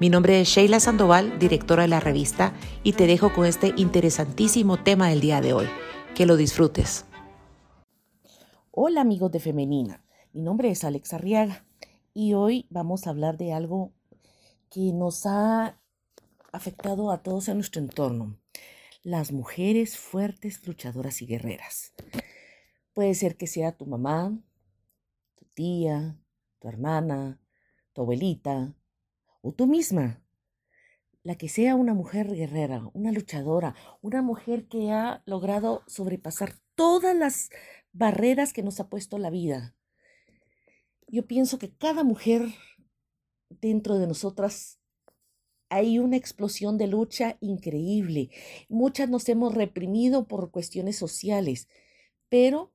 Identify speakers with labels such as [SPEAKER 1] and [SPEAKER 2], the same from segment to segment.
[SPEAKER 1] Mi nombre es Sheila Sandoval, directora de la revista, y te dejo con este interesantísimo tema del día de hoy. Que lo disfrutes.
[SPEAKER 2] Hola amigos de Femenina, mi nombre es Alex Arriaga y hoy vamos a hablar de algo que nos ha afectado a todos en nuestro entorno. Las mujeres fuertes, luchadoras y guerreras. Puede ser que sea tu mamá, tu tía, tu hermana, tu abuelita, o tú misma, la que sea una mujer guerrera, una luchadora, una mujer que ha logrado sobrepasar todas las barreras que nos ha puesto la vida. Yo pienso que cada mujer dentro de nosotras hay una explosión de lucha increíble. Muchas nos hemos reprimido por cuestiones sociales, pero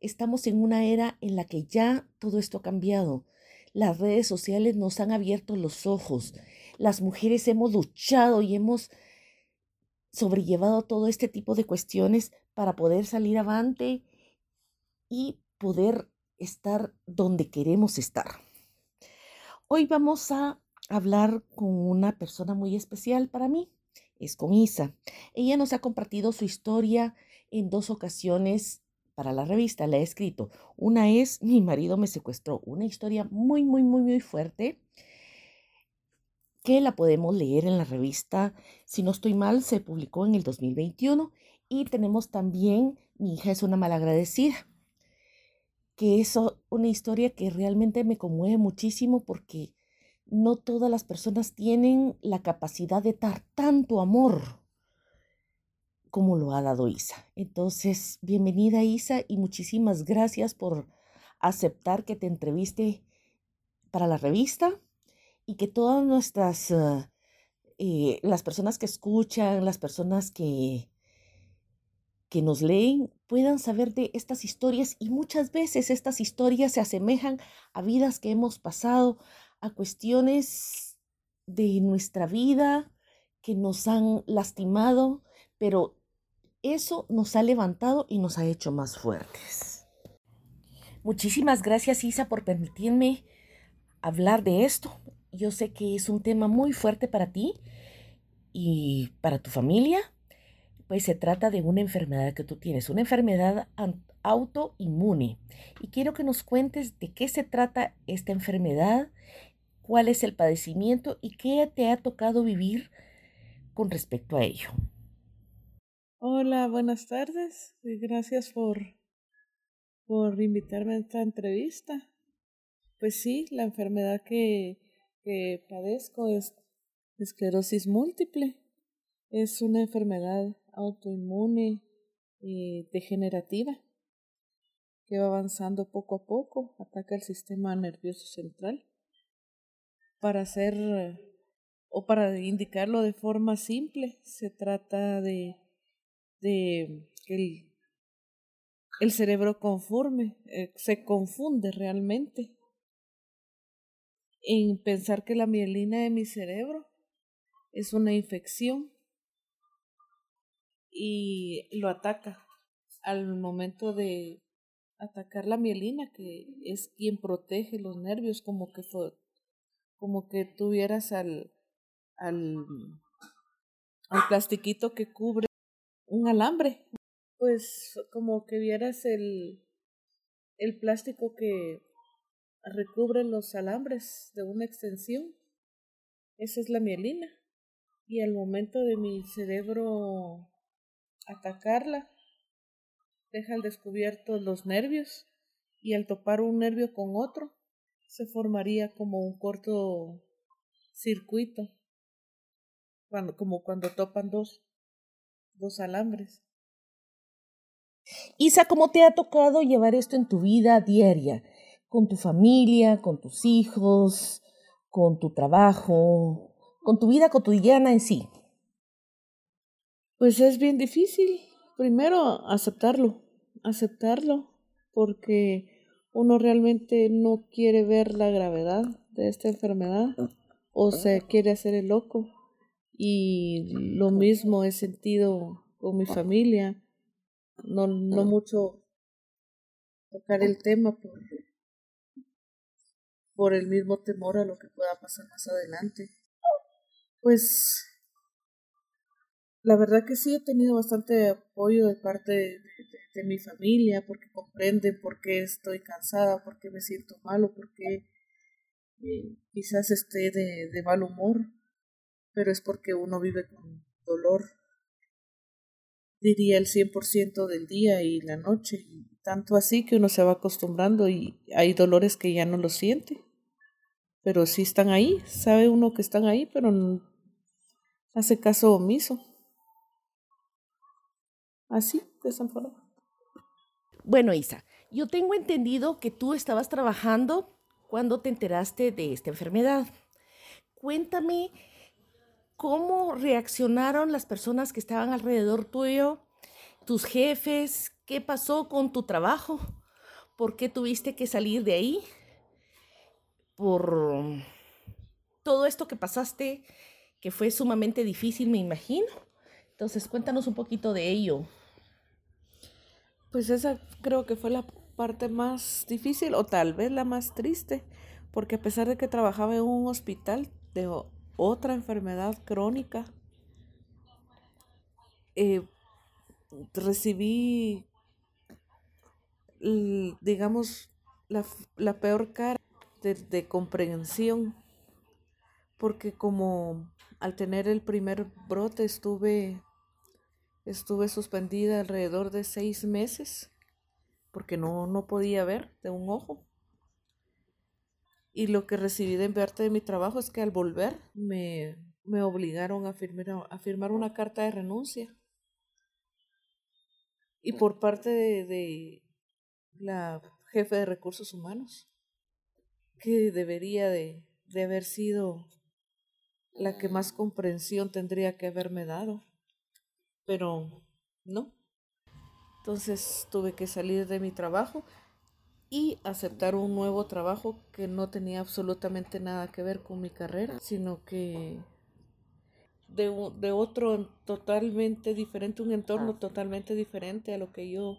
[SPEAKER 2] estamos en una era en la que ya todo esto ha cambiado. Las redes sociales nos han abierto los ojos. Las mujeres hemos luchado y hemos sobrellevado todo este tipo de cuestiones para poder salir avante y poder estar donde queremos estar. Hoy vamos a hablar con una persona muy especial para mí. Es con Isa. Ella nos ha compartido su historia en dos ocasiones para la revista, la he escrito. Una es Mi marido me secuestró, una historia muy, muy, muy, muy fuerte que la podemos leer en la revista. Si no estoy mal, se publicó en el 2021. Y tenemos también Mi hija es una malagradecida, que es una historia que realmente me conmueve muchísimo porque no todas las personas tienen la capacidad de dar tanto amor como lo ha dado Isa. Entonces, bienvenida Isa y muchísimas gracias por aceptar que te entreviste para la revista y que todas nuestras, ah, eh, las personas que escuchan, las personas que, que nos leen, puedan saber de estas historias y muchas veces estas historias se asemejan a vidas que hemos pasado, a cuestiones de nuestra vida que nos han lastimado, pero eso nos ha levantado y nos ha hecho más fuertes. Muchísimas gracias Isa por permitirme hablar de esto. Yo sé que es un tema muy fuerte para ti y para tu familia, pues se trata de una enfermedad que tú tienes, una enfermedad autoinmune. Y quiero que nos cuentes de qué se trata esta enfermedad, cuál es el padecimiento y qué te ha tocado vivir con respecto a ello.
[SPEAKER 3] Hola, buenas tardes y gracias por, por invitarme a esta entrevista. Pues sí, la enfermedad que, que padezco es esclerosis múltiple. Es una enfermedad autoinmune y degenerativa que va avanzando poco a poco, ataca el sistema nervioso central. Para hacer o para indicarlo de forma simple, se trata de de que el, cerebro conforme, eh, se confunde realmente. En pensar que la mielina de mi cerebro es una infección y lo ataca al momento de atacar la mielina que es quien protege los nervios como que como que tuvieras al al al plastiquito que cubre un alambre. Pues como que vieras el, el plástico que recubre los alambres de una extensión. Esa es la mielina. Y al momento de mi cerebro atacarla, deja al descubierto los nervios y al topar un nervio con otro, se formaría como un corto circuito, cuando, como cuando topan dos dos alambres.
[SPEAKER 2] Isa, ¿cómo te ha tocado llevar esto en tu vida diaria? Con tu familia, con tus hijos, con tu trabajo, con tu vida cotidiana en sí.
[SPEAKER 3] Pues es bien difícil. Primero, aceptarlo, aceptarlo, porque uno realmente no quiere ver la gravedad de esta enfermedad o se quiere hacer el loco. Y lo mismo he sentido con mi familia. No, no mucho tocar el tema por, por el mismo temor a lo que pueda pasar más adelante. Pues la verdad que sí he tenido bastante apoyo de parte de, mi familia porque comprenden por qué estoy cansada, por qué me siento malo, por qué eh, quizás esté de, de mal humor, pero es porque uno vive con dolor, diría el 100% del día y la noche, tanto así que uno se va acostumbrando y hay dolores que ya no lo siente. Pero sí están ahí, sabe uno que están ahí, pero no hace caso omiso. Así, de esa forma.
[SPEAKER 2] Bueno, Isa, yo tengo entendido que tú estabas trabajando cuando te enteraste de esta enfermedad. Cuéntame cómo reaccionaron las personas que estaban alrededor tuyo, tus jefes, ¿Qué pasó con tu trabajo? ¿Por qué tuviste que salir de ahí? Por todo esto que pasaste, que fue sumamente difícil, me imagino. Entonces, cuéntanos un poquito de ello.
[SPEAKER 3] Pues esa creo que fue la parte más difícil o tal vez la más triste, porque a pesar de que trabajaba en un hospital de otra enfermedad crónica, eh, recibí digamos, la, la peor cara de, de, comprensión, porque como al tener el primer brote estuve, estuve suspendida alrededor de seis meses, porque no, no podía ver de un ojo. Y lo que recibí de parte de mi trabajo es que al volver me, me obligaron a firmar, a firmar una carta de renuncia. Y por parte de, la jefe de recursos humanos, que debería de, de haber sido la que más comprensión tendría que haberme dado, pero no. Entonces tuve que salir de mi trabajo y aceptar un nuevo trabajo que no tenía absolutamente nada que ver con mi carrera, sino que de, de otro totalmente diferente, un entorno totalmente diferente a lo que yo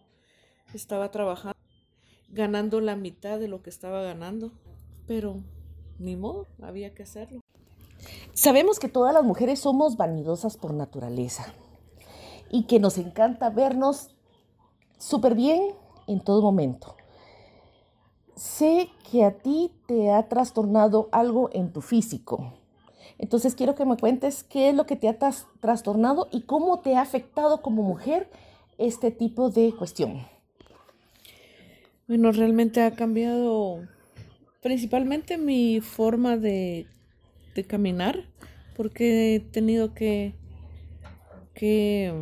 [SPEAKER 3] estaba trabajando ganando la mitad de lo que estaba ganando, pero ni modo, había que hacerlo.
[SPEAKER 2] Sabemos que todas las mujeres somos vanidosas por naturaleza y que nos encanta vernos súper bien en todo momento. Sé que a ti te ha trastornado algo en tu físico. Entonces quiero que me cuentes qué es lo que te ha trastornado y cómo te ha afectado como mujer este tipo de cuestión.
[SPEAKER 3] Bueno, realmente ha cambiado principalmente mi forma de, de caminar, porque he tenido que, que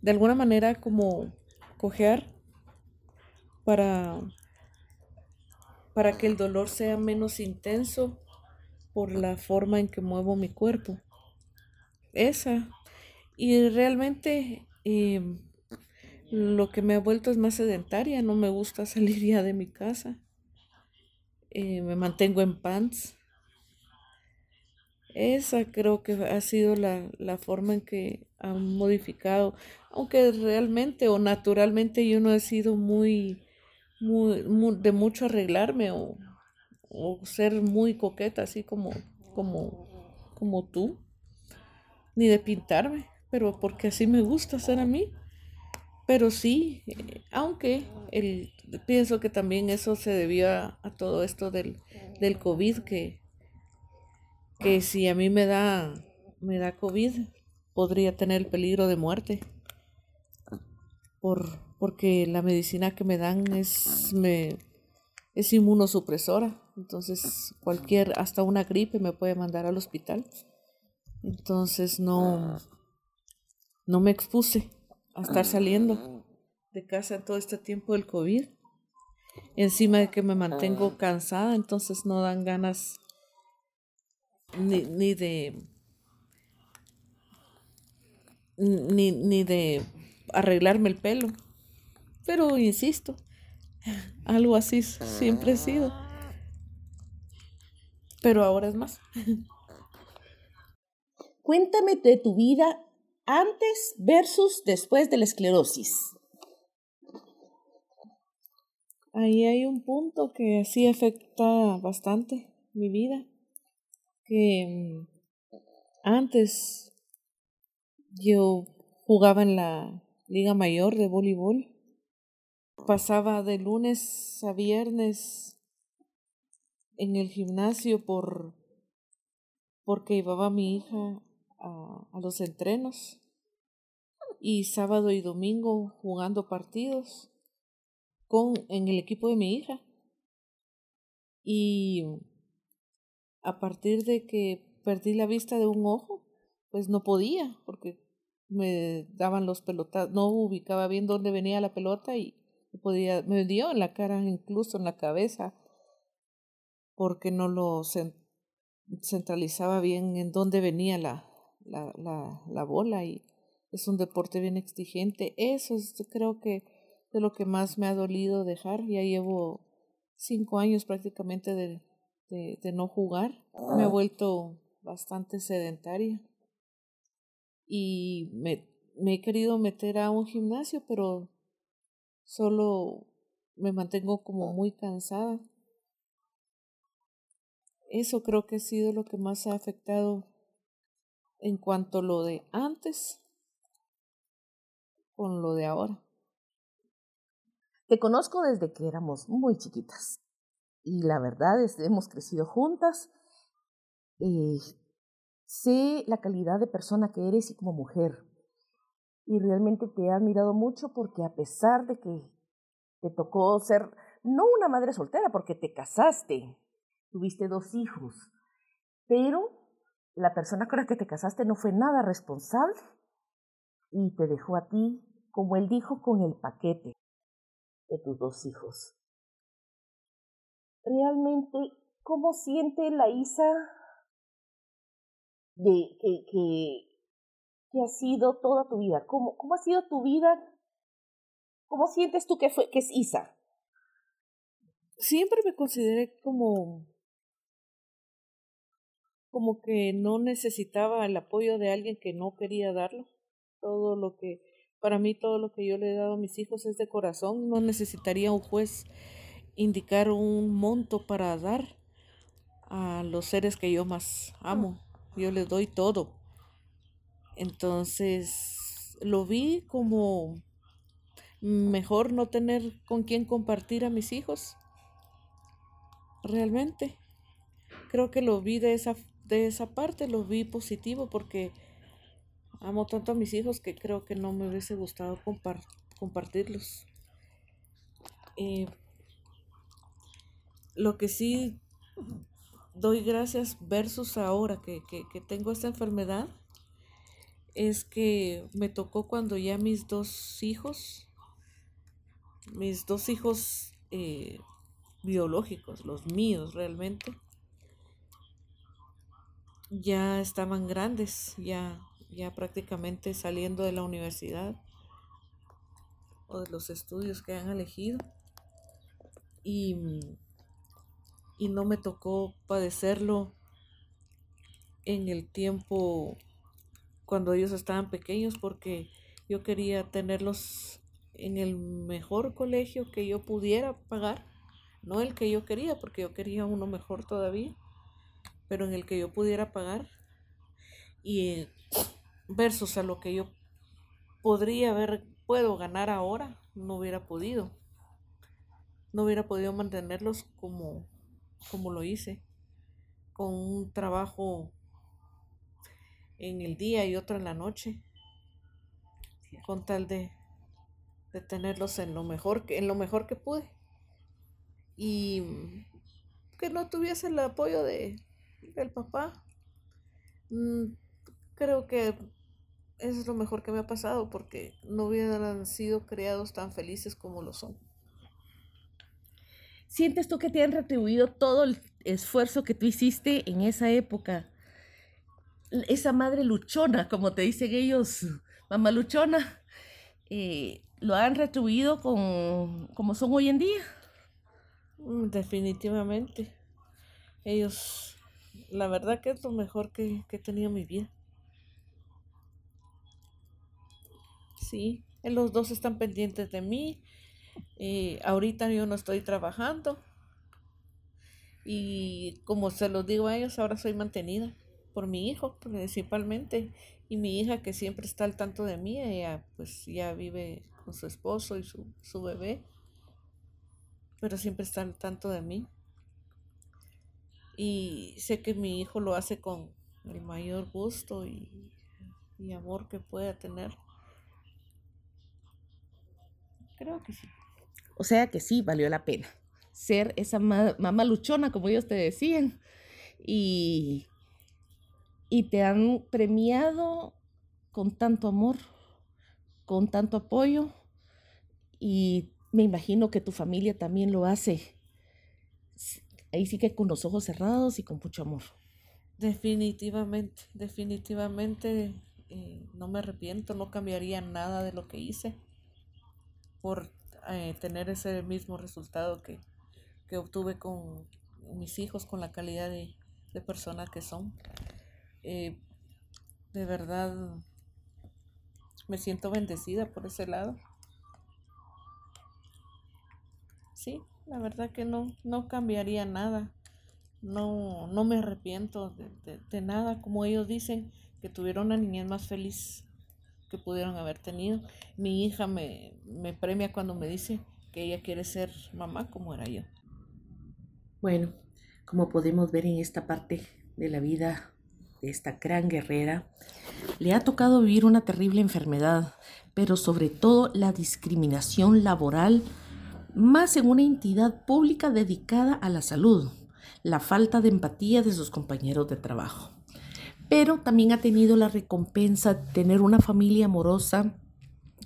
[SPEAKER 3] de alguna manera como cojear para, para que el dolor sea menos intenso por la forma en que muevo mi cuerpo. Esa. Y realmente em, lo que me ha vuelto es más sedentaria, no me gusta salir ya de mi casa. Eh, me mantengo en pants. Esa creo que ha sido la, la forma en que han modificado, aunque realmente o naturalmente yo no he sido muy, de mucho arreglarme o, o, ser muy coqueta, así como, como, como tú, ni de pintarme, pero porque así me gusta ser a mí. Pero sí, aunque el, pienso que también eso se debió a, todo esto del, del COVID, que, que si a mí me da, me da COVID, podría tener el peligro de muerte. Por, porque la medicina que me dan es, me, es inmunosupresora. Entonces, cualquier, hasta una gripe me puede mandar al hospital. Entonces, no, no me expuse a estar saliendo de casa todo este tiempo del COVID. Encima de que me mantengo cansada, entonces no dan ganas ni, ni de ni, ni de arreglarme el pelo. Pero insisto, algo así siempre he sido. Pero ahora es más.
[SPEAKER 2] Cuéntame de tu vida antes versus después de la esclerosis.
[SPEAKER 3] Ahí hay un punto que sí afecta bastante mi vida. Que mm, antes yo jugaba en la Liga Mayor de voleibol. Pasaba de lunes a viernes en el gimnasio por porque llevaba a mi hija a, a los entrenos y sábado y domingo jugando partidos con en el equipo de mi hija. Y a partir de que perdí la vista de un ojo, pues no podía, porque me daban los pelotas, no ubicaba bien dónde venía la pelota y podía, me dio en la cara, incluso en la cabeza, porque no lo centralizaba bien en dónde venía la, la, la, la bola y es un deporte bien exigente. Eso es, creo que de lo que más me ha dolido dejar. Ya llevo cinco años prácticamente de, de, de no jugar. Me he vuelto bastante sedentaria y me, me he querido meter a un gimnasio, pero solo me mantengo como muy cansada. Eso creo que ha sido lo que más ha afectado en cuanto a lo de antes con lo de ahora.
[SPEAKER 2] Te conozco desde que éramos muy chiquitas y la verdad es que hemos crecido juntas. Eh, sé la calidad de persona que eres y como mujer. Y realmente te he admirado mucho porque a pesar de que te tocó ser, no una madre soltera, porque te casaste, tuviste dos hijos, pero la persona con la que te casaste no fue nada responsable y te dejó a ti, como él dijo, con el paquete de tus dos hijos. Realmente, ¿cómo siente la Isa de que, que, que ha sido toda tu vida? ¿Cómo, ¿Cómo ha sido tu vida? ¿Cómo sientes tú que, fue, que es Isa?
[SPEAKER 3] Siempre me consideré como como que no necesitaba el apoyo de alguien que no quería darlo. Todo lo que, para mí, todo lo que yo le he dado a mis hijos es de corazón. No necesitaría un juez indicar un monto para dar a los seres que yo más amo. Yo les doy todo. Entonces, lo vi como mejor no tener con quién compartir a mis hijos. Realmente. Creo que lo vi de esa de esa parte lo vi positivo porque amo tanto a mis hijos que creo que no me hubiese gustado compartirlos. Eh, lo que sí doy gracias versus ahora que, que, que, tengo esta enfermedad es que me tocó cuando ya mis dos hijos, mis dos hijos eh, biológicos, los míos realmente, ya estaban grandes, ya, ya prácticamente saliendo de la universidad o de los estudios que han elegido. Y, y no me tocó padecerlo en el tiempo cuando ellos estaban pequeños porque yo quería tenerlos en el mejor colegio que yo pudiera pagar, no el que yo quería, porque yo quería uno mejor todavía pero en el que yo pudiera pagar y versus a lo que yo podría haber, puedo ganar ahora, no hubiera podido. No hubiera podido mantenerlos como, como lo hice, con un trabajo en el día y otro en la noche, con tal de, de tenerlos en lo mejor que, en lo mejor que pude. Y que no tuviese el apoyo de, el papá. Mm, creo que es lo mejor que me ha pasado porque no hubieran sido criados tan felices como lo son.
[SPEAKER 2] ¿Sientes tú que te han retribuido todo el esfuerzo que tú hiciste en esa época? Esa madre luchona, como te dicen ellos, mamá luchona, eh, lo han retribuido con como son hoy en día.
[SPEAKER 3] Mm, definitivamente. Ellos, la verdad que es lo mejor que, he tenido en mi vida. Sí, los dos están pendientes de mí. Eh, ahorita yo no estoy trabajando. Y como se los digo a ellos, ahora soy mantenida por mi hijo principalmente. Y mi hija que siempre está al tanto de mí, ella pues ya vive con su esposo y su, su bebé. Pero siempre está al tanto de mí. Y sé que mi hijo lo hace con el mayor gusto y, y amor que pueda tener. Creo que sí.
[SPEAKER 2] O sea que sí, valió la pena ser esa mamá luchona, como ellos te decían. Y, y te han premiado con tanto amor, con tanto apoyo. Y me imagino que tu familia también lo hace. Ahí sí que con los ojos cerrados y con mucho amor.
[SPEAKER 3] Definitivamente, definitivamente eh, no me arrepiento, no cambiaría nada de lo que hice por eh, tener ese mismo resultado que, obtuve con mis hijos, con la calidad de, de persona que son. Eh, de verdad me siento bendecida por ese lado. Sí, la verdad que no, no cambiaría nada. No, no me arrepiento de, nada, como ellos dicen, que tuvieron una niñez más feliz que pudieron haber tenido. Mi hija me, me premia cuando me dice que ella quiere ser mamá como era yo.
[SPEAKER 2] Bueno, como podemos ver en esta parte de la vida esta gran guerrera, le ha tocado vivir una terrible enfermedad, pero sobre todo la discriminación laboral, más en una entidad pública dedicada a la salud, la falta de empatía de sus compañeros de trabajo. Pero también ha tenido la recompensa de tener una familia amorosa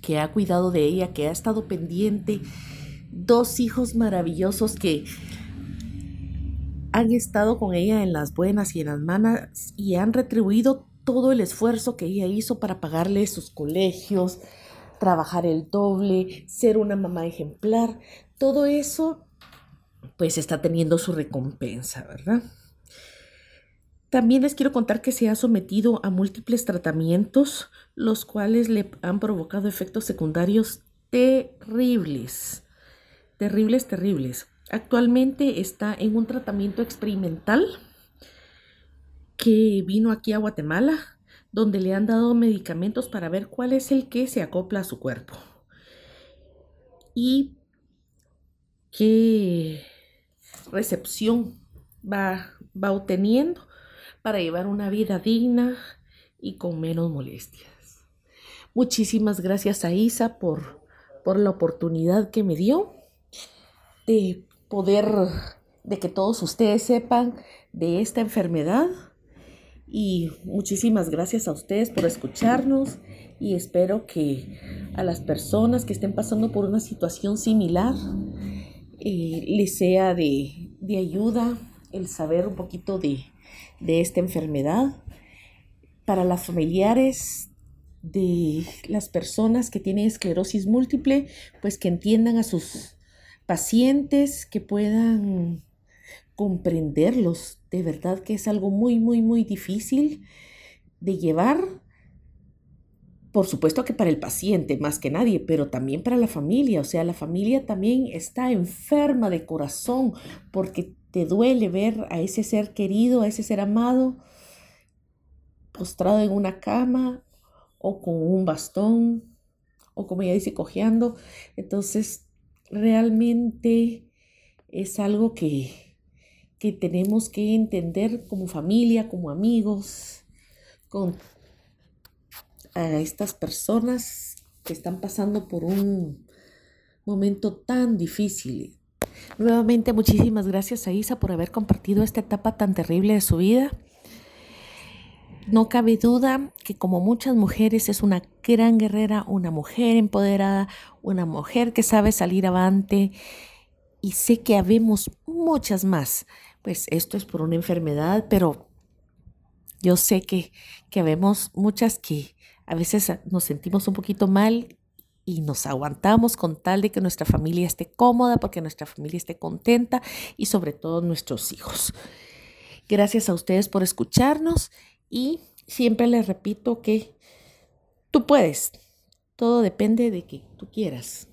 [SPEAKER 2] que ha cuidado de ella, que ha estado pendiente, dos hijos maravillosos que han estado con ella en las buenas y en las malas y han retribuido todo el esfuerzo que ella hizo para pagarle sus colegios, trabajar el doble, ser una mamá ejemplar, todo eso pues está teniendo su recompensa, ¿verdad? También les quiero contar que se ha sometido a múltiples tratamientos, los cuales le han provocado efectos secundarios terribles, terribles, terribles. Actualmente está en un tratamiento experimental que vino aquí a Guatemala, donde le han dado medicamentos para ver cuál es el que se acopla a su cuerpo. Y qué recepción va, va obteniendo para llevar una vida digna y con menos molestias. Muchísimas gracias a Isa por, por la oportunidad que me dio de poder, de que todos ustedes sepan de esta enfermedad. Y muchísimas gracias a ustedes por escucharnos y espero que a las personas que estén pasando por una situación similar eh, les sea de, de ayuda el saber un poquito de, de esta enfermedad, para las familiares de las personas que tienen esclerosis múltiple, pues que entiendan a sus pacientes, que puedan comprenderlos. De verdad que es algo muy, muy, muy difícil de llevar. Por supuesto que para el paciente más que nadie, pero también para la familia. O sea, la familia también está enferma de corazón porque te duele ver a ese ser querido, a ese ser amado, postrado en una cama o con un bastón o como ella dice, cojeando. Entonces, realmente es algo que, que tenemos que entender como familia, como amigos, con a estas personas que están pasando por un momento tan difícil Nuevamente muchísimas gracias a Isa por haber compartido esta etapa tan terrible de su vida. No cabe duda que como muchas mujeres es una gran guerrera, una mujer empoderada, una mujer que sabe salir avante y sé que habemos muchas más. Pues esto es por una enfermedad, pero yo sé que, que habemos muchas que a veces nos sentimos un poquito mal y nos aguantamos con tal de que nuestra familia esté cómoda, porque nuestra familia esté contenta y sobre todo nuestros hijos. Gracias a ustedes por escucharnos y siempre les repito que tú puedes. Todo depende de que tú quieras.